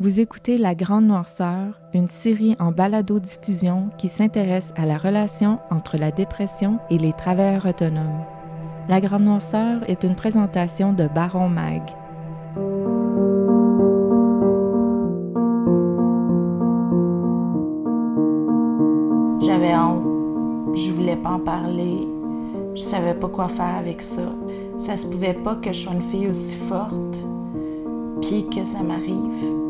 Vous écoutez La Grande Noirceur, une série en balado-diffusion qui s'intéresse à la relation entre la dépression et les travailleurs autonomes. La Grande Noirceur est une présentation de Baron Mag. J'avais honte. Je voulais pas en parler. Je savais pas quoi faire avec ça. Ça se pouvait pas que je sois une fille aussi forte, puis que ça m'arrive.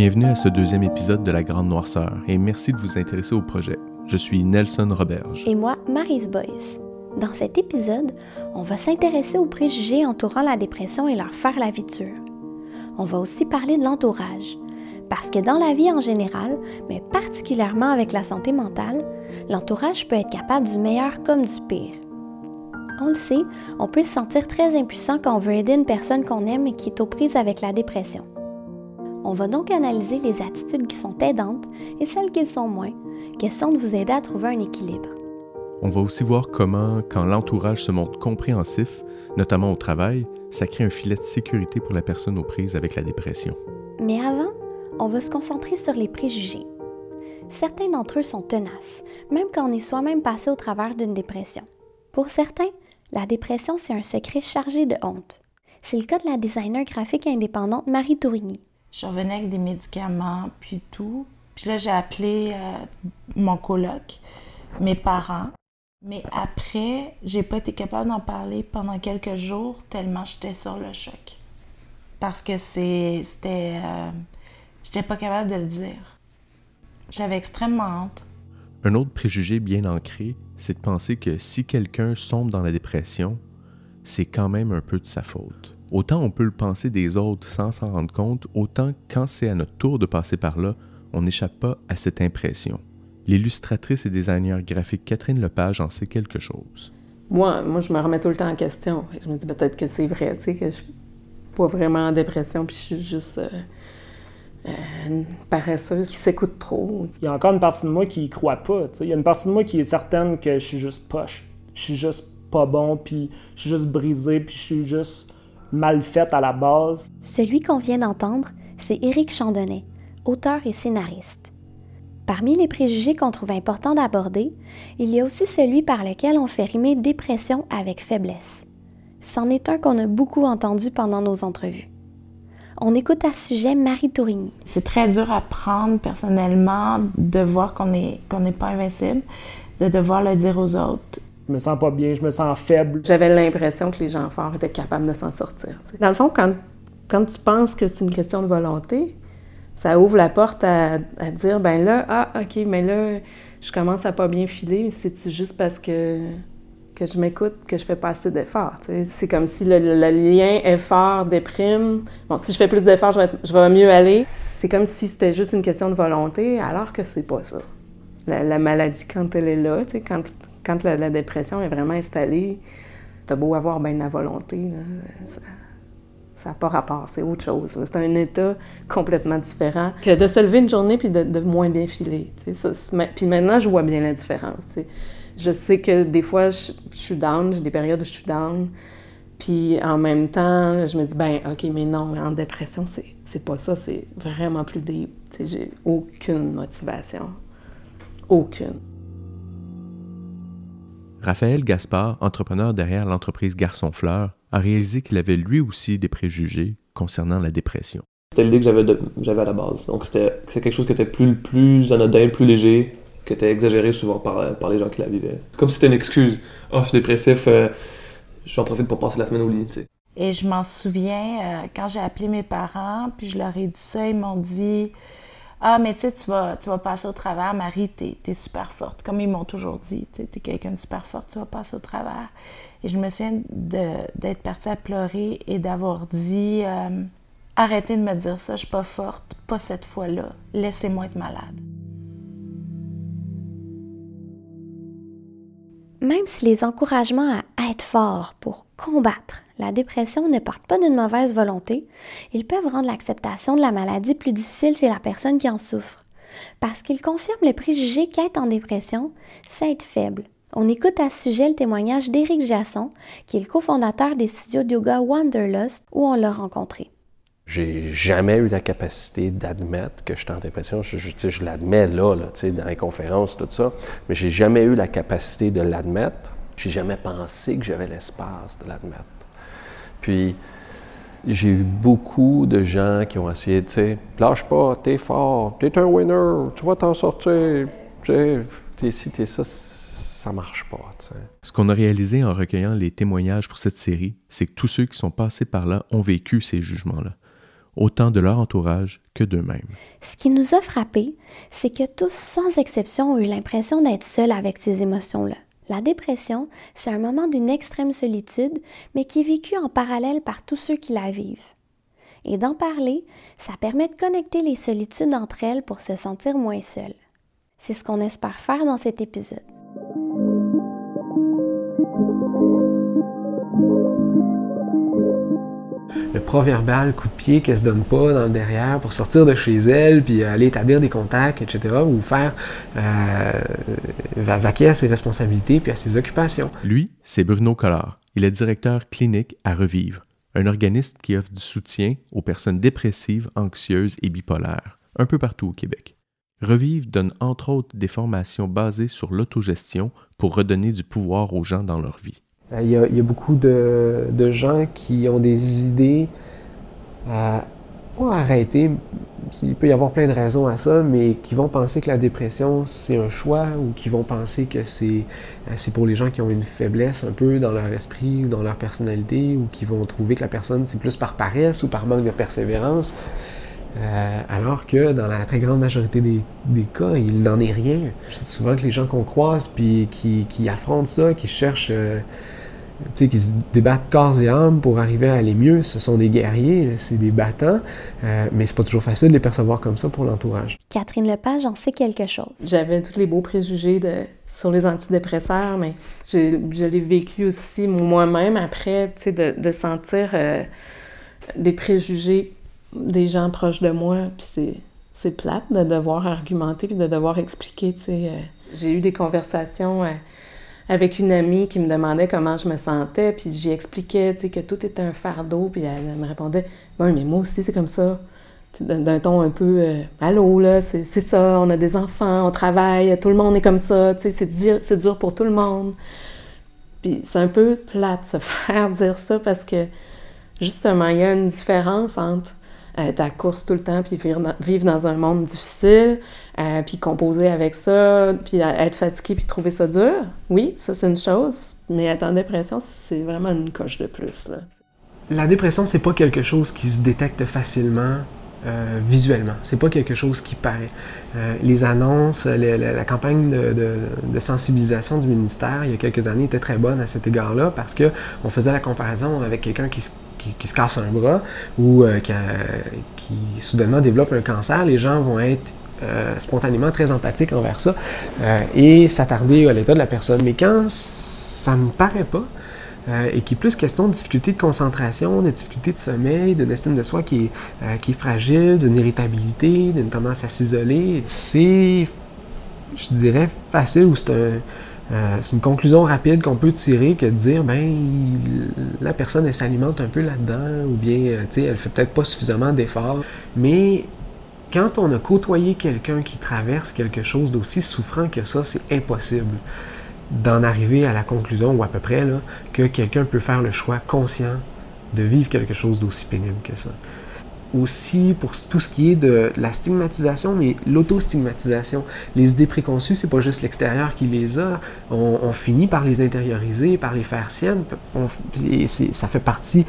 Bienvenue à ce deuxième épisode de La Grande Noirceur et merci de vous intéresser au projet. Je suis Nelson Roberge. Et moi, Marise Boyce. Dans cet épisode, on va s'intéresser aux préjugés entourant la dépression et leur faire la vie dure. On va aussi parler de l'entourage, parce que dans la vie en général, mais particulièrement avec la santé mentale, l'entourage peut être capable du meilleur comme du pire. On le sait, on peut se sentir très impuissant quand on veut aider une personne qu'on aime et qui est aux prises avec la dépression. On va donc analyser les attitudes qui sont aidantes et celles qui le sont moins, question de vous aider à trouver un équilibre. On va aussi voir comment, quand l'entourage se montre compréhensif, notamment au travail, ça crée un filet de sécurité pour la personne aux prises avec la dépression. Mais avant, on va se concentrer sur les préjugés. Certains d'entre eux sont tenaces, même quand on est soi-même passé au travers d'une dépression. Pour certains, la dépression, c'est un secret chargé de honte. C'est le cas de la designer graphique indépendante Marie Tourigny, Je revenais avec des médicaments, puis tout. Puis là, j'ai appelé euh, mon coloc, mes parents. Mais après, j'ai pas été capable d'en parler pendant quelques jours tellement j'étais sur le choc. Parce que c'était. euh, j'étais pas capable de le dire. J'avais extrêmement honte. Un autre préjugé bien ancré, c'est de penser que si quelqu'un sombre dans la dépression, c'est quand même un peu de sa faute. Autant on peut le penser des autres sans s'en rendre compte, autant quand c'est à notre tour de passer par là, on n'échappe pas à cette impression. L'illustratrice et designer graphique Catherine Lepage en sait quelque chose. Moi, moi, je me remets tout le temps en question. Je me dis peut-être que c'est vrai, tu sais, que je suis pas vraiment en dépression, puis je suis juste euh, euh, une paresseuse qui s'écoute trop. Il y a encore une partie de moi qui y croit pas. tu sais. Il y a une partie de moi qui est certaine que je suis juste poche. Je suis juste pas bon, puis je suis juste brisé, puis je suis juste mal faite à la base. Celui qu'on vient d'entendre, c'est Éric Chandonnet, auteur et scénariste. Parmi les préjugés qu'on trouve important d'aborder, il y a aussi celui par lequel on fait rimer dépression avec faiblesse. C'en est un qu'on a beaucoup entendu pendant nos entrevues. On écoute à ce sujet Marie Tourigny. C'est très dur à prendre personnellement de voir qu'on est qu'on n'est pas invincible, de devoir le dire aux autres. Je me sens pas bien, je me sens faible. J'avais l'impression que les gens forts étaient capables de s'en sortir. Dans le fond, quand, quand tu penses que c'est une question de volonté, ça ouvre la porte à, à dire, ben là, ah, OK, mais là, je commence à pas bien filer, mais c'est juste parce que, que je m'écoute que je fais pas assez d'efforts. C'est comme si le, lien effort-déprime, bon, si je fais plus d'efforts, je vais, mieux aller. C'est comme si c'était juste une question de volonté, alors que c'est pas ça. La, la maladie, quand elle est là, quand, quand la, dépression est vraiment installée, t'as beau avoir bien de la volonté, ça- n'a pas rapport, c'est autre chose. C'est un état complètement différent que de se lever une journée puis de, moins bien filer. puis maintenant, je vois bien la différence. Je sais que des fois, je, suis down, j'ai des périodes où je suis down. Puis en même temps, je me dis, ben OK, mais non, en dépression, c'est, pas ça, c'est vraiment plus deep. J'ai aucune motivation. Aucune. Raphaël Gaspard, entrepreneur derrière l'entreprise Garçon Fleur, a réalisé qu'il avait lui aussi des préjugés concernant la dépression. C'était l'idée que j'avais de- j'avais à la base. Donc c'était c'est quelque chose qui était plus, plus anodin, plus léger, qui était exagéré souvent par, par les gens qui la vivaient. Comme si c'était une excuse. Oh, je suis dépressif, euh, j'en profite pour passer la semaine au lit. tu sais. Et je m'en souviens, euh, quand j'ai appelé mes parents, puis je leur ai dit ça, ils m'ont dit Ah, mais tu sais, tu vas, passer au travers, Marie, t'es es super forte. Comme ils m'ont toujours dit, tu t'es quelqu'un de super forte, tu vas passer au travers. Et je me souviens d'être partie à pleurer et d'avoir dit euh, Arrêtez de me dire ça, je suis pas forte, pas cette fois-là. Laissez-moi être malade. Même si les encouragements à être fort pour combattre la dépression ne partent pas d'une mauvaise volonté, ils peuvent rendre l'acceptation de la maladie plus difficile chez la personne qui en souffre, parce qu'ils confirment le préjugé qu'être en dépression, c'est être faible, On écoute à ce sujet le témoignage d'Éric Jasson, qui est le cofondateur des studios de yoga Wanderlust, où on l'a rencontré. J'ai jamais eu la capacité d'admettre que j'étais en dépression. Je, je, l'admets là, dans les conférences, tout ça, mais j'ai jamais eu la capacité de l'admettre. J'ai jamais pensé que j'avais l'espace de l'admettre. Puis, j'ai eu beaucoup de gens qui ont essayé, tu sais, lâche pas, t'es fort, t'es un winner, tu vas t'en sortir, tu t'es ci, t'es ça, ça marche pas. Ce qu'on a réalisé en recueillant les témoignages pour cette série, c'est que tous ceux qui sont passés par là ont vécu ces jugements-là, autant de leur entourage que d'eux-mêmes. Ce qui nous a frappé, c'est que tous, sans exception, ont eu l'impression d'être seuls avec ces émotions-là. La dépression, c'est un moment d'une extrême solitude, mais qui est vécu en parallèle par tous ceux qui la vivent. Et d'en parler, ça permet de connecter les solitudes entre elles pour se sentir moins seules. C'est ce qu'on espère faire dans cet épisode. Le proverbial coup de pied qu'elle se donne pas dans le derrière pour sortir de chez elle, puis aller établir des contacts, etc., ou faire euh, vaquer à ses responsabilités puis à ses occupations. Lui, c'est Bruno Collard. Il est directeur clinique à Revivre, un organisme qui offre du soutien aux personnes dépressives, anxieuses et bipolaires, un peu partout au Québec. Revivre donne entre autres des formations basées sur l'autogestion pour redonner du pouvoir aux gens dans leur vie. Euh, il y, a, beaucoup de, gens qui ont des idées à pas arrêter. Il peut y avoir plein de raisons à ça, mais qui vont penser que la dépression, c'est un choix ou qui vont penser que c'est, euh, pour les gens qui ont une faiblesse un peu dans leur esprit ou dans leur personnalité ou qui vont trouver que la personne, c'est plus par paresse ou par manque de persévérance. Euh, alors que dans la très grande majorité des, cas, il n'en est rien. Je dis souvent que les gens qu'on croise, puis qui affrontent ça, qui cherchent qui se débattent corps et âme pour arriver à aller mieux. Ce sont des guerriers, c'est des battants, euh, mais c'est pas toujours facile de les percevoir comme ça pour l'entourage. Catherine Lepage en sait quelque chose. J'avais tous les beaux préjugés de, sur les antidépresseurs, mais je, l'ai vécu aussi moi-même après, de, de sentir euh, des préjugés des gens proches de moi, puis c'est plate de devoir argumenter puis de devoir expliquer. Euh, j'ai eu des conversations avec une amie qui me demandait comment je me sentais, puis j'y expliquais que tout était un fardeau, puis elle, me répondait Oui, mais moi aussi, c'est comme ça. D'un ton un peu euh, Allô, là, c'est ça, on a des enfants, on travaille, tout le monde est comme ça, c'est dur, dur pour tout le monde. Puis c'est un peu plate se faire dire ça parce que justement, il y a une différence entre être à course tout le temps, puis vivre dans, un monde difficile, euh, puis composer avec ça, puis être fatigué, puis trouver ça dur. Oui, ça c'est une chose, mais être en dépression, c'est vraiment une coche de plus. La dépression, c'est pas quelque chose qui se détecte facilement euh, visuellement. C'est pas quelque chose qui paraît. Euh, les annonces, la, campagne de, sensibilisation du ministère il y a quelques années était très bonne à cet égard-là parce que on faisait la comparaison avec quelqu'un qui, se casse un bras ou euh, qui, qui, soudainement développe un cancer. Les gens vont être spontanément très empathiques envers ça et s'attarder à l'état de la personne. Mais quand ça ne paraît pas, euh, et qui est plus question de difficultés de concentration, de difficultés de sommeil, d'une estime de soi qui est, euh, fragile, d'une irritabilité, d'une tendance à s'isoler. C'est, je dirais, facile ou c'est euh, une conclusion rapide qu'on peut tirer que de dire, ben, la personne, elle s'alimente un peu là-dedans, ou bien, tu sais, elle fait peut-être pas suffisamment d'efforts. Mais quand on a côtoyé quelqu'un qui traverse quelque chose d'aussi souffrant que ça, c'est impossible d'en arriver à la conclusion, ou à peu près, que quelqu'un peut faire le choix conscient de vivre quelque chose d'aussi pénible que ça. Aussi, pour tout ce qui est de la stigmatisation, mais l'auto-stigmatisation. Les idées préconçues, c'est pas juste l'extérieur qui les a. On, finit par les intérioriser, par les faire siennes. ça fait partie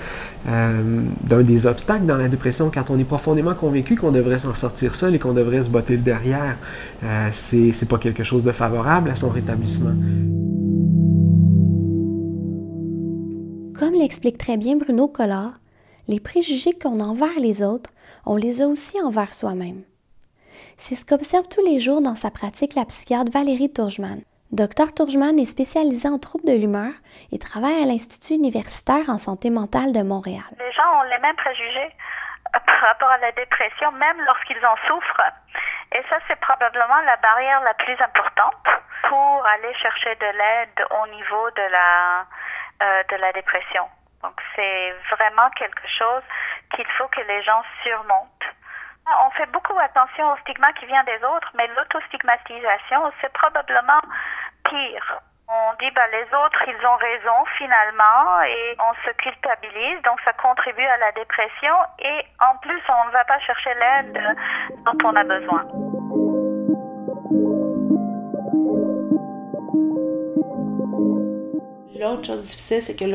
euh, d'un des obstacles dans la dépression quand on est profondément convaincu qu'on devrait s'en sortir seul et qu'on devrait se botter le derrière. Euh, c'est pas quelque chose de favorable à son rétablissement. Comme l'explique très bien Bruno Collard, les préjugés qu'on a envers les autres, on les a aussi envers soi-même. C'est ce qu'observe tous les jours dans sa pratique la psychiatre Valérie Tourgeman. Dr Tourgeman est spécialisée en troubles de l'humeur et travaille à l'Institut universitaire en santé mentale de Montréal. Les gens ont les mêmes préjugés par rapport à la dépression, même lorsqu'ils en souffrent. Et ça, c'est probablement la barrière la plus importante pour aller chercher de l'aide au niveau de la, euh, de la dépression. Donc, c'est vraiment quelque chose qu'il faut que les gens surmontent. On fait beaucoup attention au stigma qui vient des autres, mais l'autostigmatisation, c'est probablement pire. On dit ben, les autres, ils ont raison finalement et on se culpabilise, donc ça contribue à la dépression et en plus on ne va pas chercher l'aide dont on a besoin. L'autre chose difficile, c'est que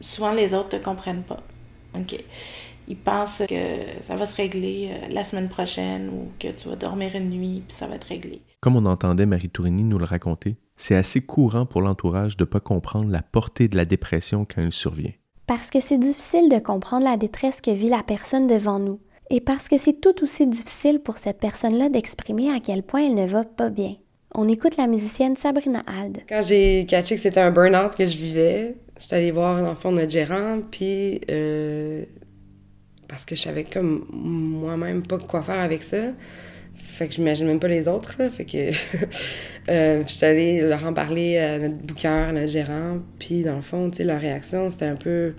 souvent les autres te comprennent pas. OK. Ils pensent que ça va se régler euh, la semaine prochaine ou que tu vas dormir une nuit puis ça va être réglé. Comme on entendait Marie Tourini nous le raconter, c'est assez courant pour l'entourage de ne pas comprendre la portée de la dépression quand elle survient. Parce que c'est difficile de comprendre la détresse que vit la personne devant nous. Et parce que c'est tout aussi difficile pour cette personne-là d'exprimer à quel point elle ne va pas bien. On écoute la musicienne Sabrina Ald. Quand j'ai catché que c'était un burn-out que je vivais, j'étais allée voir dans le fond notre gérant, puis euh, parce que je savais comme moi-même pas quoi faire avec ça. Fait que j'imagine même pas les autres, là. Fait que euh, je suis allée leur en parler à notre booker, à notre gérant. Puis dans le fond, tu leur réaction, c'était un peu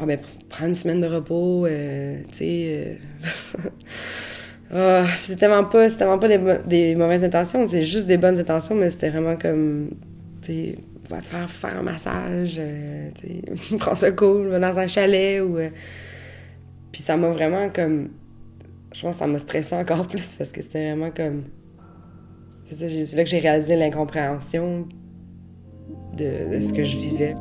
Ah, ben, prends une semaine de repos, euh, tu sais. Euh... oh, c'est tellement pas, c'est tellement pas des, des mauvaises intentions, c'est juste des bonnes intentions, mais c'était vraiment comme, tu va te faire faire un massage, euh, tu prends ça cool, va dans un chalet ou. Puis ça m'a vraiment comme je pense que ça m'a stressé encore plus parce que c'était vraiment comme. C'est ça, c'est là que j'ai réalisé l'incompréhension de, ce que je vivais.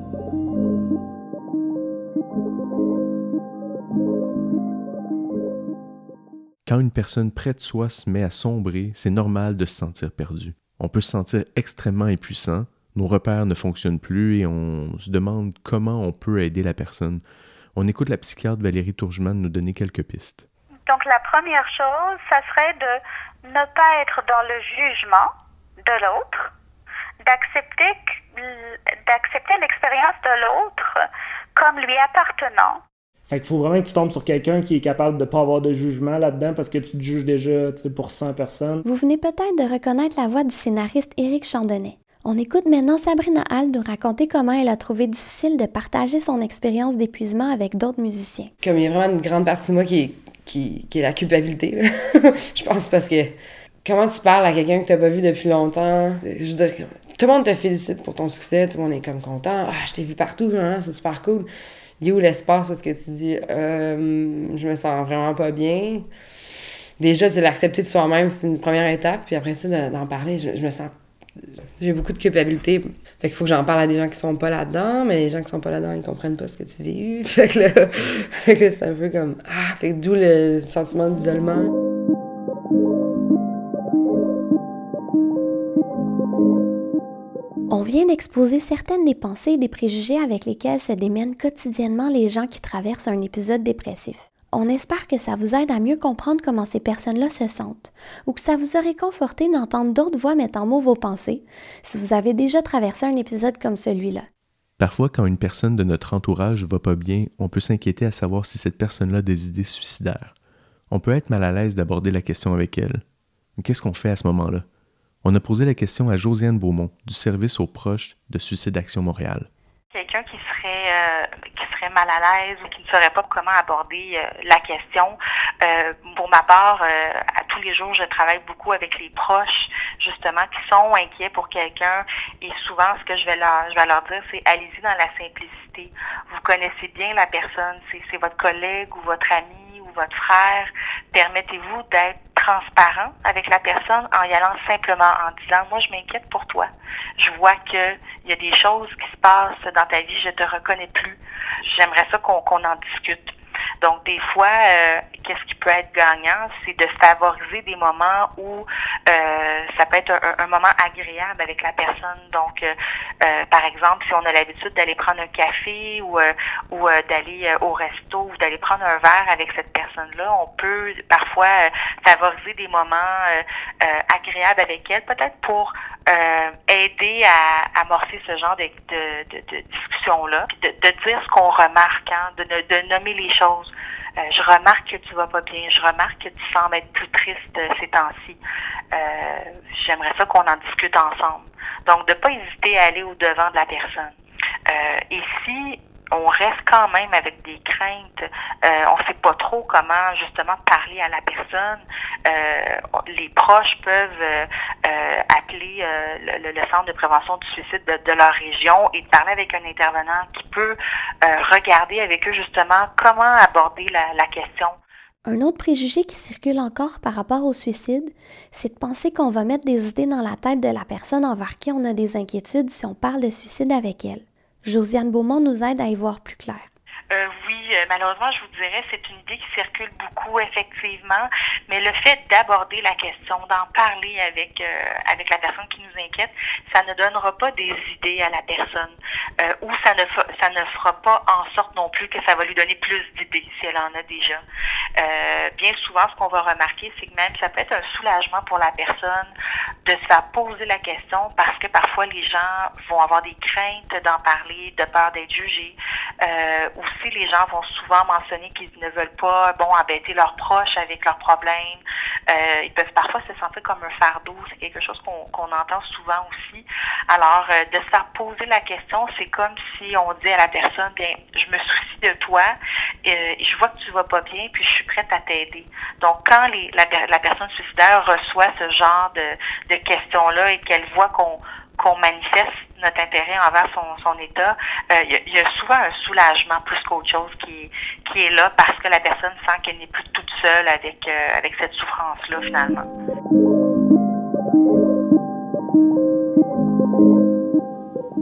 Quand une personne près de soi se met à sombrer, c'est normal de se sentir perdu. On peut se sentir extrêmement impuissant, nos repères ne fonctionnent plus et on se demande comment on peut aider la personne. On écoute la psychiatre Valérie Tourgeman nous donner quelques pistes. Donc la première chose, ça serait de ne pas être dans le jugement de l'autre, d'accepter d'accepter l'expérience de l'autre comme lui appartenant. Fait qu'il faut vraiment que tu tombes sur quelqu'un qui est capable de ne pas avoir de jugement là-dedans parce que tu te juges déjà pour 100 personnes. Vous venez peut-être de reconnaître la voix du scénariste Éric Chandonnet. On écoute maintenant Sabrina Hall nous raconter comment elle a trouvé difficile de partager son expérience d'épuisement avec d'autres musiciens. Comme il y a vraiment une grande partie de moi qui est qui, est la culpabilité. je pense parce que comment tu parles à quelqu'un que tu n'as pas vu depuis longtemps, je veux dire, tout le monde te félicite pour ton succès, tout le monde est comme content. Ah, je t'ai vu partout, hein, c'est super cool. Il où l'espace où ce que tu dis, euh, je me sens vraiment pas bien? Déjà, c'est l'accepter de soi-même, c'est une première étape. Puis après ça, d'en parler, je, me sens. J'ai beaucoup de culpabilité. Fait qu'il faut que j'en parle à des gens qui sont pas là-dedans, mais les gens qui sont pas là-dedans, ils comprennent pas ce que tu vis. Fait que là, c'est un peu comme. Ah, fait que d'où le sentiment d'isolement. On vient d'exposer certaines des pensées et des préjugés avec lesquels se démènent quotidiennement les gens qui traversent un épisode dépressif. On espère que ça vous aide à mieux comprendre comment ces personnes-là se sentent, ou que ça vous aurait conforté d'entendre d'autres voix mettre en mots vos pensées, si vous avez déjà traversé un épisode comme celui-là. Parfois, quand une personne de notre entourage va pas bien, on peut s'inquiéter à savoir si cette personne-là a des idées suicidaires. On peut être mal à l'aise d'aborder la question avec elle. Qu'est-ce qu'on fait à ce moment-là? On a posé la question à Josiane Beaumont, du service aux proches de Suicide Action Montréal. Quelqu'un qui serait euh, mal à l'aise ou qui ne saurait pas comment aborder euh, la question. Euh, pour ma part, euh, à tous les jours, je travaille beaucoup avec les proches, justement, qui sont inquiets pour quelqu'un. Et souvent, ce que je vais leur, je vais leur dire, c'est allez-y dans la simplicité. Vous connaissez bien la personne, c'est votre collègue ou votre ami ou votre frère. Permettez-vous d'être transparent avec la personne en y allant simplement en disant moi je m'inquiète pour toi. Je vois que il y a des choses qui se passent dans ta vie, je te reconnais plus. J'aimerais ça qu'on en discute. Donc, des fois, euh, qu'est-ce qui peut être gagnant, c'est de favoriser des moments où euh, ça peut être un, moment agréable avec la personne. Donc, euh, par exemple, si on a l'habitude d'aller prendre un café ou, ou d'aller au resto ou d'aller prendre un verre avec cette personne-là, on peut parfois favoriser des moments agréables avec elle, peut-être pour aider à amorcer ce genre de, de, de, discussion-là, de, de dire ce qu'on remarque, hein, de, de nommer les choses Euh, je remarque que tu vas pas bien. Je remarque que tu sembles être plus triste euh, ces temps-ci. Euh, j'aimerais ça qu'on en discute ensemble. Donc, de pas hésiter à aller au devant de la personne. et si on reste quand même avec des craintes. Euh, on ne sait pas trop comment justement parler à la personne. Euh, les proches peuvent euh, appeler le, centre de prévention du suicide de, leur région et parler avec un intervenant qui peut regarder avec eux justement comment aborder la, la question. Un autre préjugé qui circule encore par rapport au suicide, c'est de penser qu'on va mettre des idées dans la tête de la personne envers qui on a des inquiétudes si on parle de suicide avec elle. Josiane Beaumont nous aide à y voir plus clair. Euh, oui, euh, malheureusement, je vous dirais, c'est une idée qui circule beaucoup, effectivement, mais le fait d'aborder la question, d'en parler avec euh, avec la personne qui nous inquiète, ça ne donnera pas des idées à la personne, ou ça ne ça ne fera pas en sorte non plus que ça va lui donner plus d'idées si elle en a déjà. bien souvent, ce qu'on va remarquer, c'est que même ça peut être un soulagement pour la personne de se faire poser la question parce que parfois les gens vont avoir des craintes d'en parler, de peur d'être jugés. Euh, les gens vont souvent mentionner qu'ils ne veulent pas bon embêter leurs proches avec leurs problèmes. Euh, ils peuvent parfois se sentir comme un fardeau. C'est quelque chose qu'on entend souvent aussi. Alors, euh, de se faire poser la question, c'est comme si on dit à la personne, bien, je me soucie de toi, euh, je vois que tu vas pas bien, puis je suis prête à t'aider. Donc, quand les, la, la personne suicidaire reçoit ce genre de questions-là et qu'elle voit qu'on qu'on manifeste notre intérêt envers son, état, euh, il y, a souvent un soulagement plus qu'autre chose qui, est là parce que la personne sent qu'elle n'est plus toute seule avec, euh, avec cette souffrance-là finalement.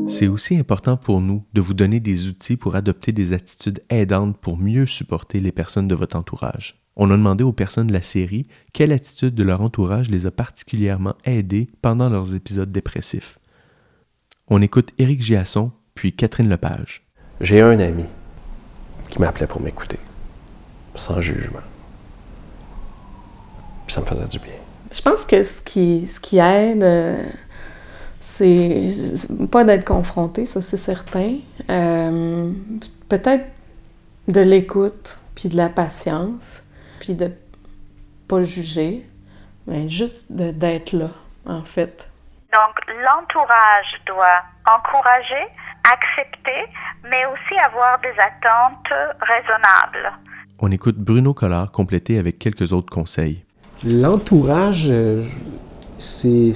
C'est aussi important pour nous de vous donner des outils pour adopter des attitudes aidantes pour mieux supporter les personnes de votre entourage. On a demandé aux personnes de la série quelle attitude de leur entourage les a particulièrement aidés pendant leurs épisodes dépressifs. On écoute Éric Giasson, puis Catherine Lepage. J'ai un ami qui m'appelait pour m'écouter, sans jugement. Puis ça me faisait du bien. Je pense que ce qui, ce qui aide, euh, c'est pas d'être confronté, ça c'est certain. Euh, peut-être de l'écoute, puis de la patience puis de pas juger, mais juste d'être là, en fait. Donc, l'entourage doit encourager, accepter, mais aussi avoir des attentes raisonnables. On écoute Bruno Collard compléter avec quelques autres conseils. L'entourage, euh, c'est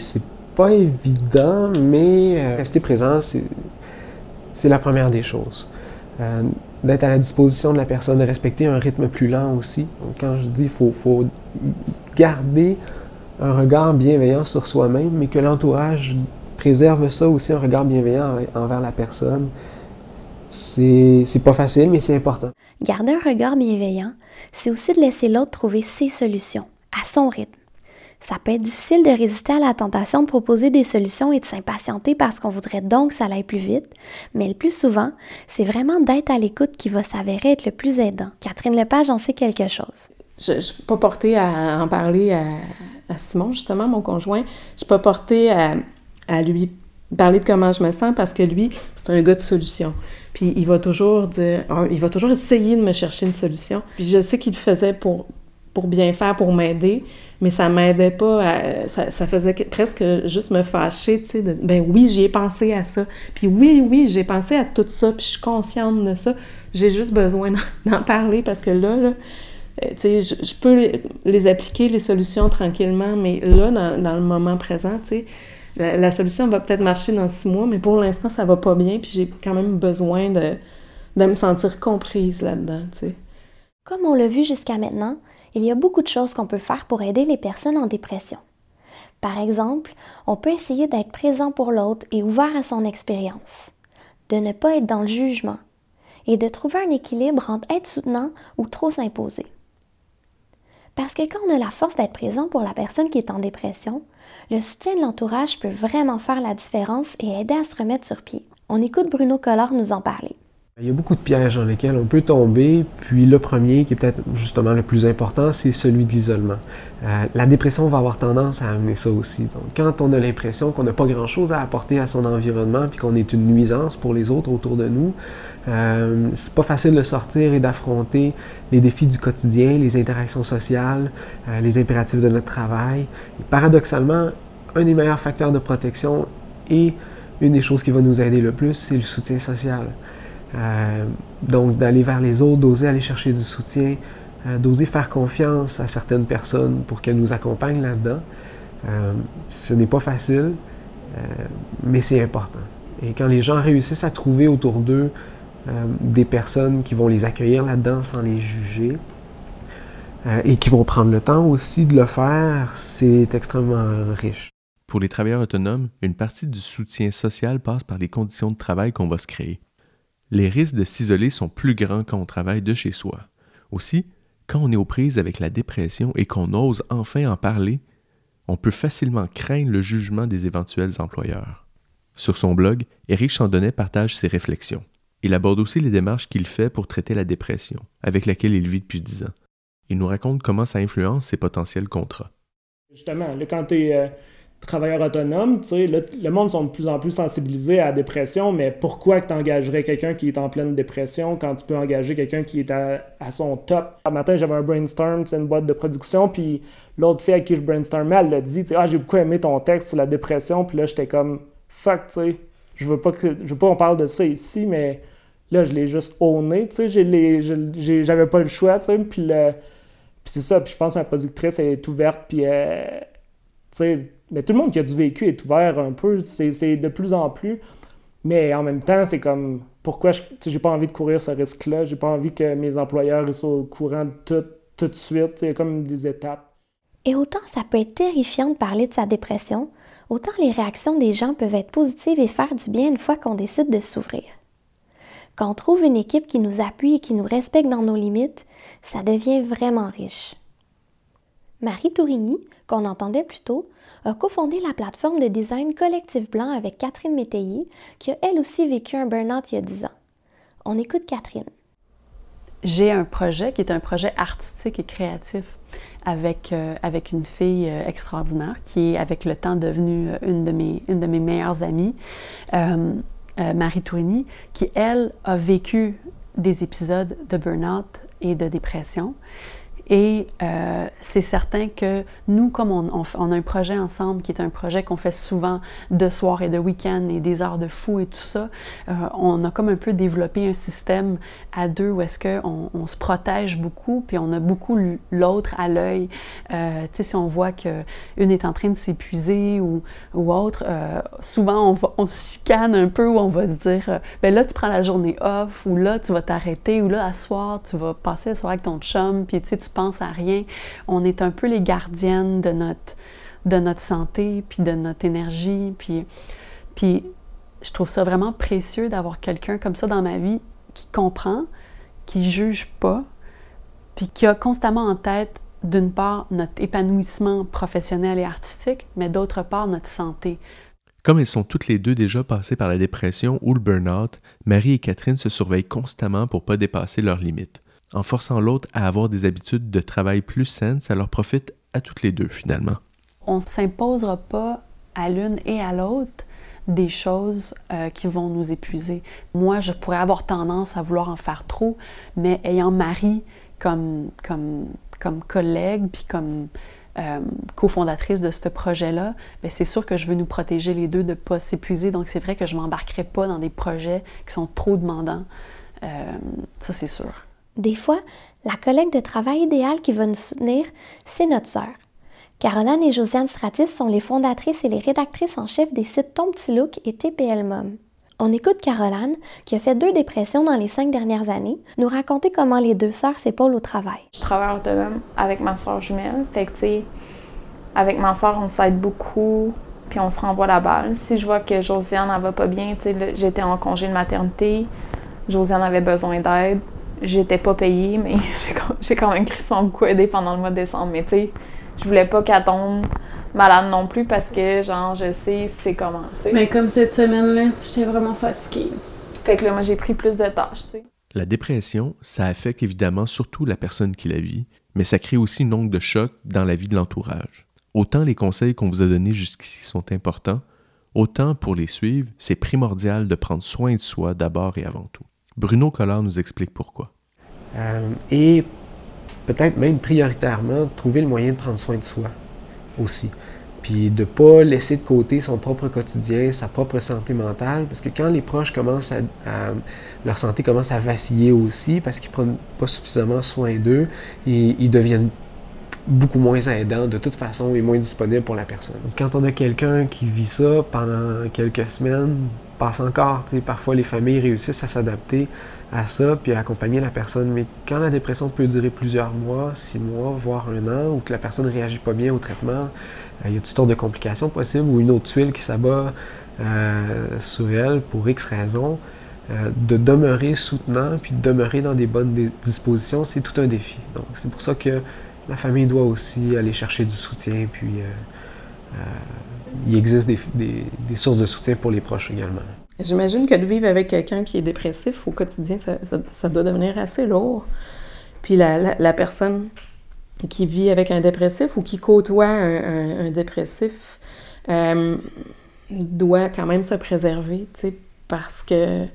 pas évident, mais euh, rester présent, c'est la première des choses. Euh, d'être à la disposition de la personne, de respecter un rythme plus lent aussi. quand je dis qu'il faut, garder un regard bienveillant sur soi-même, mais que l'entourage préserve ça aussi, un regard bienveillant envers la personne, c'est pas facile, mais c'est important. Garder un regard bienveillant, c'est aussi de laisser l'autre trouver ses solutions, à son rythme. Ça peut être difficile de résister à la tentation de proposer des solutions et de s'impatienter parce qu'on voudrait donc que ça aille plus vite, mais le plus souvent, c'est vraiment d'être à l'écoute qui va s'avérer être le plus aidant. Catherine Lepage en sait quelque chose. Je ne suis pas portée à en parler à, Simon, justement, mon conjoint. Je ne suis pas portée à, à lui parler de comment je me sens parce que lui, c'est un gars de solution. Puis il va toujours dire, il va toujours essayer de me chercher une solution. Puis je sais qu'il le faisait pour, pour bien faire, pour m'aider mais ça m'aidait pas, ça, faisait presque juste me fâcher, tu sais, ben oui, j'y ai pensé à ça, puis oui, oui, j'ai pensé à tout ça, puis je suis consciente de ça, j'ai juste besoin d'en parler parce que là, là, euh, sais, je, peux les, appliquer, les solutions, tranquillement, mais là, dans, le moment présent, sais, la, solution va peut-être marcher dans six mois, mais pour l'instant, ça va pas bien, puis j'ai quand même besoin de, de me sentir comprise là-dedans. Comme on l'a vu jusqu'à maintenant, il y a beaucoup de choses qu'on peut faire pour aider les personnes en dépression. Par exemple, on peut essayer d'être présent pour l'autre et ouvert à son expérience, de ne pas être dans le jugement et de trouver un équilibre entre être soutenant ou trop s'imposer. Parce que quand on a la force d'être présent pour la personne qui est en dépression, le soutien de l'entourage peut vraiment faire la différence et aider à se remettre sur pied. On écoute Bruno Collard nous en parler. Il y a beaucoup de pièges dans lesquels on peut tomber, puis le premier, qui est peut-être justement le plus important, c'est celui de l'isolement. Euh, la dépression va avoir tendance à amener ça aussi. Donc, quand on a l'impression qu'on n'a pas grand-chose à apporter à son environnement, puis qu'on est une nuisance pour les autres autour de nous, euh, c'est pas facile de sortir et d'affronter les défis du quotidien, les interactions sociales, euh, les impératifs de notre travail. Paradoxalement, un des meilleurs facteurs de protection et une des choses qui va nous aider le plus, c'est le soutien social. Euh, donc, d'aller vers les autres, d'oser aller chercher du soutien, euh, d'oser faire confiance à certaines personnes pour qu'elles nous accompagnent là-dedans. Euh, ce n'est pas facile, mais c'est important. Et quand les gens réussissent à trouver autour d'eux des personnes qui vont les accueillir là-dedans sans les juger, et qui vont prendre le temps aussi de le faire, c'est extrêmement riche. Pour les travailleurs autonomes, une partie du soutien social passe par les conditions de travail qu'on va se créer les risques de s'isoler sont plus grands quand on travaille de chez soi. Aussi, quand on est aux prises avec la dépression et qu'on ose enfin en parler, on peut facilement craindre le jugement des éventuels employeurs. Sur son blog, Éric Chandonnet partage ses réflexions. Il aborde aussi les démarches qu'il fait pour traiter la dépression, avec laquelle il vit depuis dix ans. Il nous raconte comment ça influence ses potentiels contrats. Justement, quand tu travailleurs autonomes, tu sais, le, monde sont de plus en plus sensibilisés à la dépression, mais pourquoi tu engagerais quelqu'un qui est en pleine dépression quand tu peux engager quelqu'un qui est à, son top? Un matin, j'avais un brainstorm, une boîte de production, puis l'autre fille à qui je brainstormais, elle l'a dit, ah, j'ai beaucoup aimé ton texte sur la dépression, puis là, j'étais comme, fuck, tu sais, je veux pas que, je veux pas qu'on parle de ça ici, mais là, je l'ai juste owné, tu sais, j'avais pas le choix, tu sais, puis c'est ça, puis je pense que ma productrice est ouverte, puis, euh, tu sais, mais tout le monde qui a du vécu est ouvert un peu, c'est de plus en plus. Mais en même temps, c'est comme pourquoi je j'ai pas envie de courir ce risque-là, j'ai pas envie que mes employeurs soient au courant de tout, tout de suite, c'est comme des étapes. Et autant ça peut être terrifiant de parler de sa dépression, autant les réactions des gens peuvent être positives et faire du bien une fois qu'on décide de s'ouvrir. Quand on trouve une équipe qui nous appuie et qui nous respecte dans nos limites, ça devient vraiment riche. Marie Tourigny, qu'on entendait plus tôt, a cofondé la plateforme de design Collectif Blanc avec Catherine Métayer, qui a elle aussi vécu un burn-out il y a 10 ans. On écoute Catherine. J'ai un projet qui est un projet artistique et créatif avec, euh, une fille euh, extraordinaire qui est avec le temps devenue euh, une, de mes, une de mes meilleures amies, Marie Tourigny, qui elle a vécu des épisodes de burn-out et de dépression. Et euh, c'est certain que nous, comme on, on, a un projet ensemble qui est un projet qu'on fait souvent de soir et de week-end et des heures de fou et tout ça, euh, on a comme un peu développé un système à deux où est-ce qu'on on se protège beaucoup, puis on a beaucoup l'autre à l'œil. Euh, tu sais, si on voit qu'une est en train de s'épuiser ou, ou autre, souvent on, va, on se chicane un peu où on va se dire, ben là, tu prends la journée off, ou là, tu vas t'arrêter, ou là, à soir, tu vas passer la soirée avec ton chum, puis tu sais, tu pense à rien. On est un peu les gardiennes de notre, de notre santé, puis de notre énergie. Puis, puis je trouve ça vraiment précieux d'avoir quelqu'un comme ça dans ma vie qui comprend, qui juge pas, puis qui a constamment en tête, d'une part, notre épanouissement professionnel et artistique, mais d'autre part, notre santé. Comme elles sont toutes les deux déjà passées par la dépression ou le burn-out, Marie et Catherine se surveillent constamment pour pas dépasser leurs limites en forçant l'autre à avoir des habitudes de travail plus saines, ça leur profite à toutes les deux finalement. On ne s'imposera pas à l'une et à l'autre des choses euh, qui vont nous épuiser. Moi, je pourrais avoir tendance à vouloir en faire trop, mais ayant Marie comme, comme, comme collègue, puis comme euh, cofondatrice de ce projet-là, ben, c'est sûr que je veux nous protéger les deux de ne pas s'épuiser. Donc, c'est vrai que je ne m'embarquerai pas dans des projets qui sont trop demandants. Euh, ça, c'est sûr. Des fois, la collègue de travail idéale qui va nous soutenir, c'est notre sœur. Caroline et Josiane Stratis sont les fondatrices et les rédactrices en chef des sites Ton Petit Look et TPL Mom. On écoute Caroline, qui a fait deux dépressions dans les cinq dernières années, nous raconter comment les deux sœurs s'épaulent au travail. Je travaille autonome avec ma sœur jumelle. Fait que, avec ma sœur, on s'aide beaucoup, puis on se renvoie la balle. Si je vois que Josiane ne va pas bien, j'étais en congé de maternité, Josiane avait besoin d'aide, j'étais pas payée, mais j'ai quand même son beaucoup aidé pendant le mois de décembre. Mais tu sais, je voulais pas qu'elle tombe malade non plus parce que, genre, je sais c'est comment, Mais comme cette semaine-là, j'étais vraiment fatiguée. Fait que là, moi, j'ai pris plus de tâches, tu sais. La dépression, ça affecte évidemment surtout la personne qui la vit, mais ça crée aussi une onde de choc dans la vie de l'entourage. Autant les conseils qu'on vous a donnés jusqu'ici sont importants, autant pour les suivre, c'est primordial de prendre soin de soi d'abord et avant tout. Bruno Collard nous explique pourquoi. Euh, et peut-être même prioritairement, trouver le moyen de prendre soin de soi aussi. Puis de ne pas laisser de côté son propre quotidien, sa propre santé mentale, parce que quand les proches commencent à, leur santé commence à vaciller aussi, parce qu'ils ne prennent pas suffisamment soin d'eux, ils, ils deviennent beaucoup moins aidants de toute façon et moins disponibles pour la personne. Quand on a quelqu'un qui vit ça pendant quelques semaines, passe encore, parfois les familles réussissent à s'adapter à ça puis à accompagner la personne. Mais quand la dépression peut durer plusieurs mois, six mois, voire un an, ou que la personne ne réagit pas bien au traitement, euh, il y a toutes sortes de complications possibles ou une autre tuile qui s'abat euh, sur elle pour X raisons. Euh, de demeurer soutenant puis de demeurer dans des bonnes dispositions, c'est tout un défi. Donc, c'est pour ça que la famille doit aussi aller chercher du soutien, puis il existe des, sources de soutien pour les proches également. J'imagine que de vivre avec quelqu'un qui est dépressif au quotidien, ça, doit devenir assez lourd. Puis la, personne qui vit avec un dépressif ou qui côtoie un, dépressif euh, doit quand même se préserver, tu sais, parce que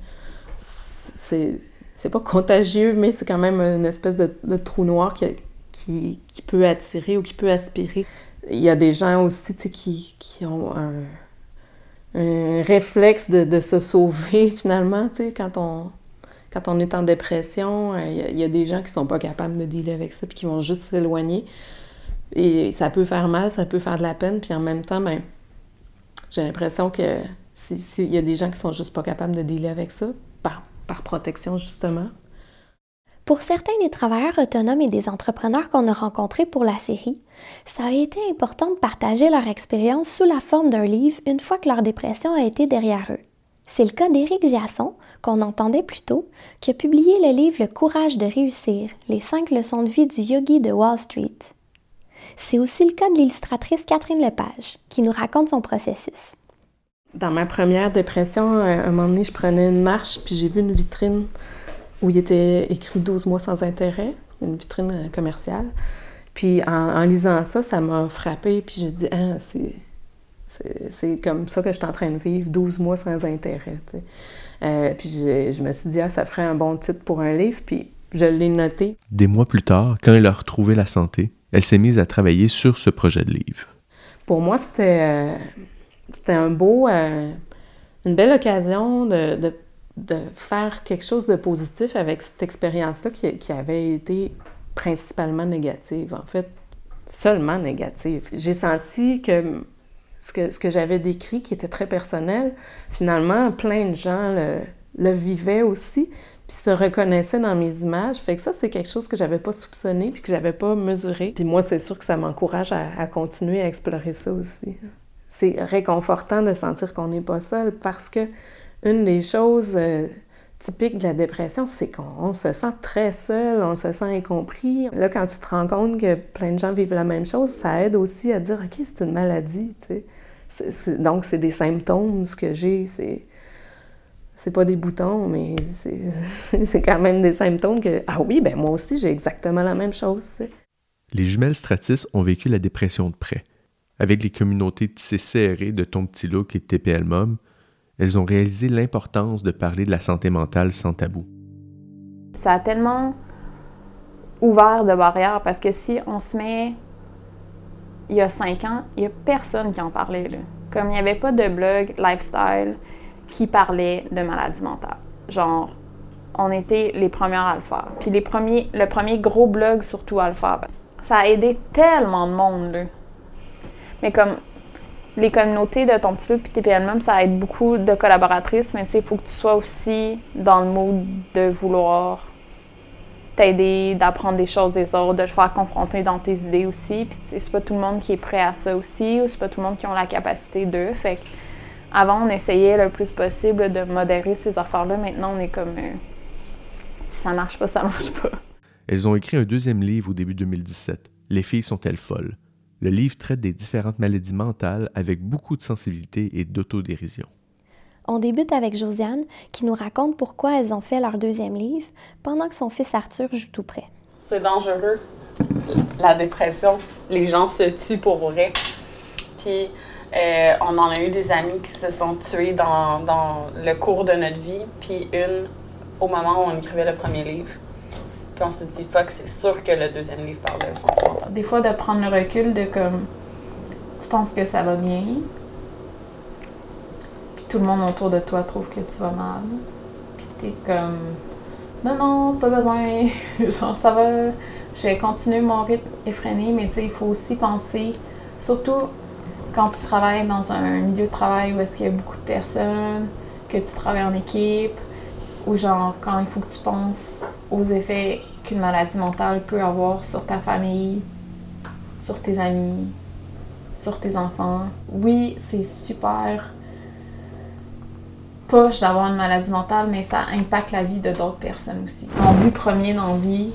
c'est, c'est pas contagieux, mais c'est quand même une espèce de, trou noir qui, qui, peut attirer ou qui peut aspirer il y a des gens aussi qui, qui ont un, réflexe de, se sauver finalement, quand on, quand on est en dépression. Euh, il y, a, des gens qui sont pas capables de dealer avec ça puis qui vont juste s'éloigner. Et ça peut faire mal, ça peut faire de la peine, puis en même temps, ben, j'ai l'impression que s'il y a des gens qui sont juste pas capables de dealer avec ça, par, par protection justement, pour certains des travailleurs autonomes et des entrepreneurs qu'on a rencontrés pour la série, ça a été important de partager leur expérience sous la forme d'un livre une fois que leur dépression a été derrière eux. C'est le cas d'Éric Giasson, qu'on entendait plus tôt, qui a publié le livre Le courage de réussir, les cinq leçons de vie du yogi de Wall Street. C'est aussi le cas de l'illustratrice Catherine Lepage, qui nous raconte son processus. Dans ma première dépression, un moment donné, je prenais une marche, puis j'ai vu une vitrine où il était écrit 12 mois sans intérêt, une vitrine euh, commerciale. Puis en, lisant ça, ça m'a frappé, puis j'ai dit, ah, c'est comme ça que je suis en train de vivre, 12 mois sans intérêt. Euh, puis je, me suis dit, ah, ça ferait un bon titre pour un livre, puis je l'ai noté. Des mois plus tard, quand elle a retrouvé la santé, elle s'est mise à travailler sur ce projet de livre. Pour moi, c'était euh, un beau, une belle occasion de, de de faire quelque chose de positif avec cette expérience-là qui, avait été principalement négative, en fait, seulement négative. J'ai senti que ce que, ce que j'avais décrit, qui était très personnel, finalement, plein de gens le, vivaient aussi, puis se reconnaissaient dans mes images. Fait que ça, c'est quelque chose que j'avais pas soupçonné, puis que j'avais pas mesuré. Puis moi, c'est sûr que ça m'encourage à continuer à explorer ça aussi. C'est réconfortant de sentir qu'on n'est pas seul parce que une des choses euh, typiques de la dépression, c'est qu'on se sent très seul, on se sent incompris. Là, quand tu te rends compte que plein de gens vivent la même chose, ça aide aussi à dire, OK, c'est une maladie, donc, c'est des symptômes, ce que j'ai, c'est... C'est pas des boutons, mais c'est quand même des symptômes que, ah oui, ben moi aussi, j'ai exactement la même chose. Les jumelles Stratis ont vécu la dépression de près. Avec les communautés tissées serrées de Ton Petit Look et TPL Mom, elles ont réalisé l'importance de parler de la santé mentale sans tabou. Ça a tellement ouvert de barrières parce que si on se met il y a cinq ans, il n'y a personne qui en parlait. Comme il n'y avait pas de blog lifestyle qui parlait de maladie mentale. Genre, on était les premières à le faire. Puis les premiers, le premier gros blog, surtout à le faire. Ça a aidé tellement de monde. Là. Mais comme les communautés de ton petit look puis TPL ça aide beaucoup de collaboratrices, mais tu sais, il faut que tu sois aussi dans le mood de vouloir t'aider, d'apprendre des choses des autres, de te faire confronter dans tes idées aussi. Puis c'est pas tout le monde qui est prêt à ça aussi, ou c'est pas tout le monde qui a la capacité de. Fait que avant, on essayait le plus possible de modérer ces affaires-là. Maintenant, on est comme euh, si ça marche pas, ça marche pas. Elles ont écrit un deuxième livre au début 2017. Les filles sont-elles folles? Le livre traite des différentes maladies mentales avec beaucoup de sensibilité et d'autodérision. On débute avec Josiane qui nous raconte pourquoi elles ont fait leur deuxième livre pendant que son fils Arthur joue tout près. C'est dangereux, la dépression. Les gens se tuent pour vrai. Puis euh, on en a eu des amis qui se sont tués dans, dans le cours de notre vie, puis une au moment où on écrivait le premier livre. On s'est dit, fuck, c'est sûr que le deuxième livre parle de santé mentale. Des fois, de prendre le recul de comme, tu penses que ça va bien, puis tout le monde autour de toi trouve que tu vas mal, puis t'es comme, non, non, pas besoin, genre, ça va, je vais continuer mon rythme effréné, mais tu sais, il faut aussi penser, surtout quand tu travailles dans un milieu de travail où est-ce qu'il y a beaucoup de personnes, que tu travailles en équipe, ou genre quand il faut que tu penses aux effets qu'une maladie mentale peut avoir sur ta famille, sur tes amis, sur tes enfants. Oui, c'est super poche d'avoir une maladie mentale, mais ça impacte la vie de d'autres personnes aussi. Mon but premier dans la vie,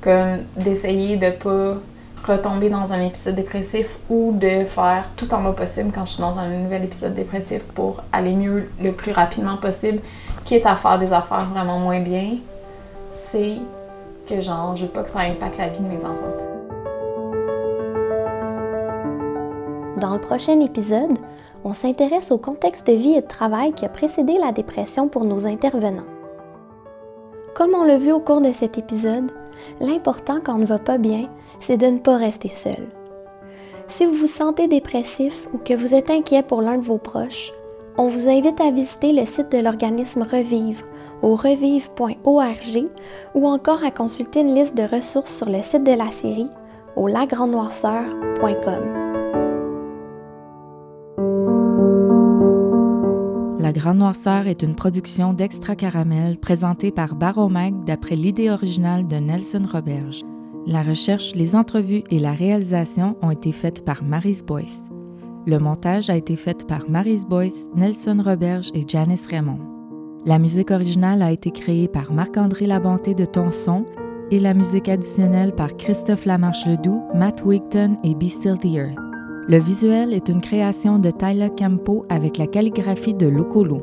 comme d'essayer de pas retomber dans un épisode dépressif ou de faire tout en bas possible quand je suis dans un nouvel épisode dépressif pour aller mieux le plus rapidement possible, quitte à faire des affaires vraiment moins bien, c'est que genre, je veux pas que ça impacte la vie de mes enfants. Dans le prochain épisode, on s'intéresse au contexte de vie et de travail qui a précédé la dépression pour nos intervenants. Comme on l'a vu au cours de cet épisode, l'important quand on ne va pas bien, c'est de ne pas rester seul. Si vous vous sentez dépressif ou que vous êtes inquiet pour l'un de vos proches, on vous invite à visiter le site de l'organisme Revive au revive.org ou encore à consulter une liste de ressources sur le site de la série au lagrandnoirceur.com. La Grande Noirceur est une production d'Extra Caramel présentée par Baromag d'après l'idée originale de Nelson Roberge. La recherche, les entrevues et la réalisation ont été faites par Marise Boyce. Le montage a été fait par Marise Boyce, Nelson Roberge et Janice Raymond. La musique originale a été créée par Marc-André Labonté de Tonson et la musique additionnelle par Christophe Lamarche-Ledoux, Matt Wigton et Be Still the Earth. Le visuel est une création de Tyler Campo avec la calligraphie de Locolo.